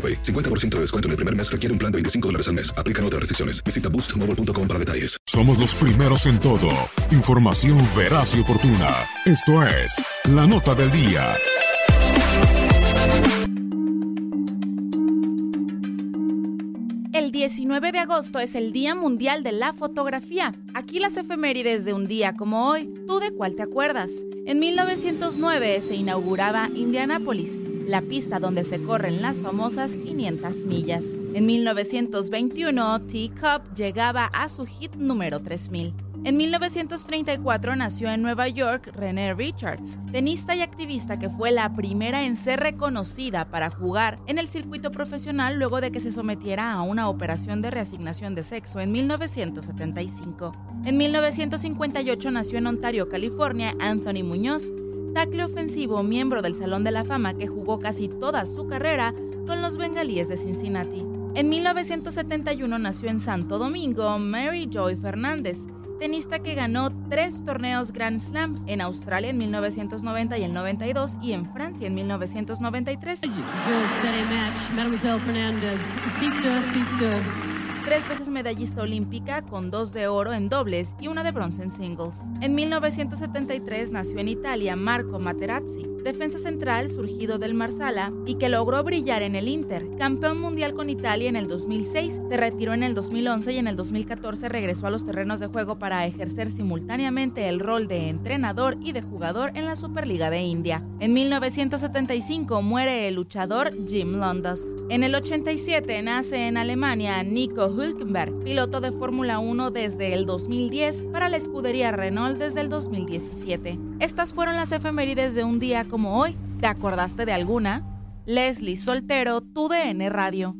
AroPay. 50% de descuento en el primer mes requiere un plan de 25 dólares al mes. Aplican otras restricciones. Visita boostmobile.com para detalles. Somos los primeros en todo. Información veraz y oportuna. Esto es La Nota del Día. El 19 de agosto es el Día Mundial de la Fotografía. Aquí las efemérides de un día como hoy, ¿tú de cuál te acuerdas? En 1909 se inauguraba Indianápolis, la pista donde se corren las famosas 500 millas. En 1921, Teacup llegaba a su hit número 3000. En 1934 nació en Nueva York René Richards, tenista y activista que fue la primera en ser reconocida para jugar en el circuito profesional luego de que se sometiera a una operación de reasignación de sexo en 1975. En 1958 nació en Ontario, California, Anthony Muñoz, tackle ofensivo miembro del Salón de la Fama que jugó casi toda su carrera con los bengalíes de Cincinnati. En 1971 nació en Santo Domingo Mary Joy Fernández, tenista que ganó tres torneos Grand Slam en Australia en 1990 y el 92 y en Francia en 1993. Tres veces medallista olímpica con dos de oro en dobles y una de bronce en singles. En 1973 nació en Italia Marco Materazzi, defensa central surgido del Marsala y que logró brillar en el Inter, campeón mundial con Italia en el 2006, se retiró en el 2011 y en el 2014 regresó a los terrenos de juego para ejercer simultáneamente el rol de entrenador y de jugador en la Superliga de India. En 1975 muere el luchador Jim Londos. En el 87 nace en Alemania Nico Hülkenberg, piloto de Fórmula 1 desde el 2010 para la escudería Renault desde el 2017. Estas fueron las efemérides de un día como hoy. ¿Te acordaste de alguna? Leslie Soltero, tu DN Radio.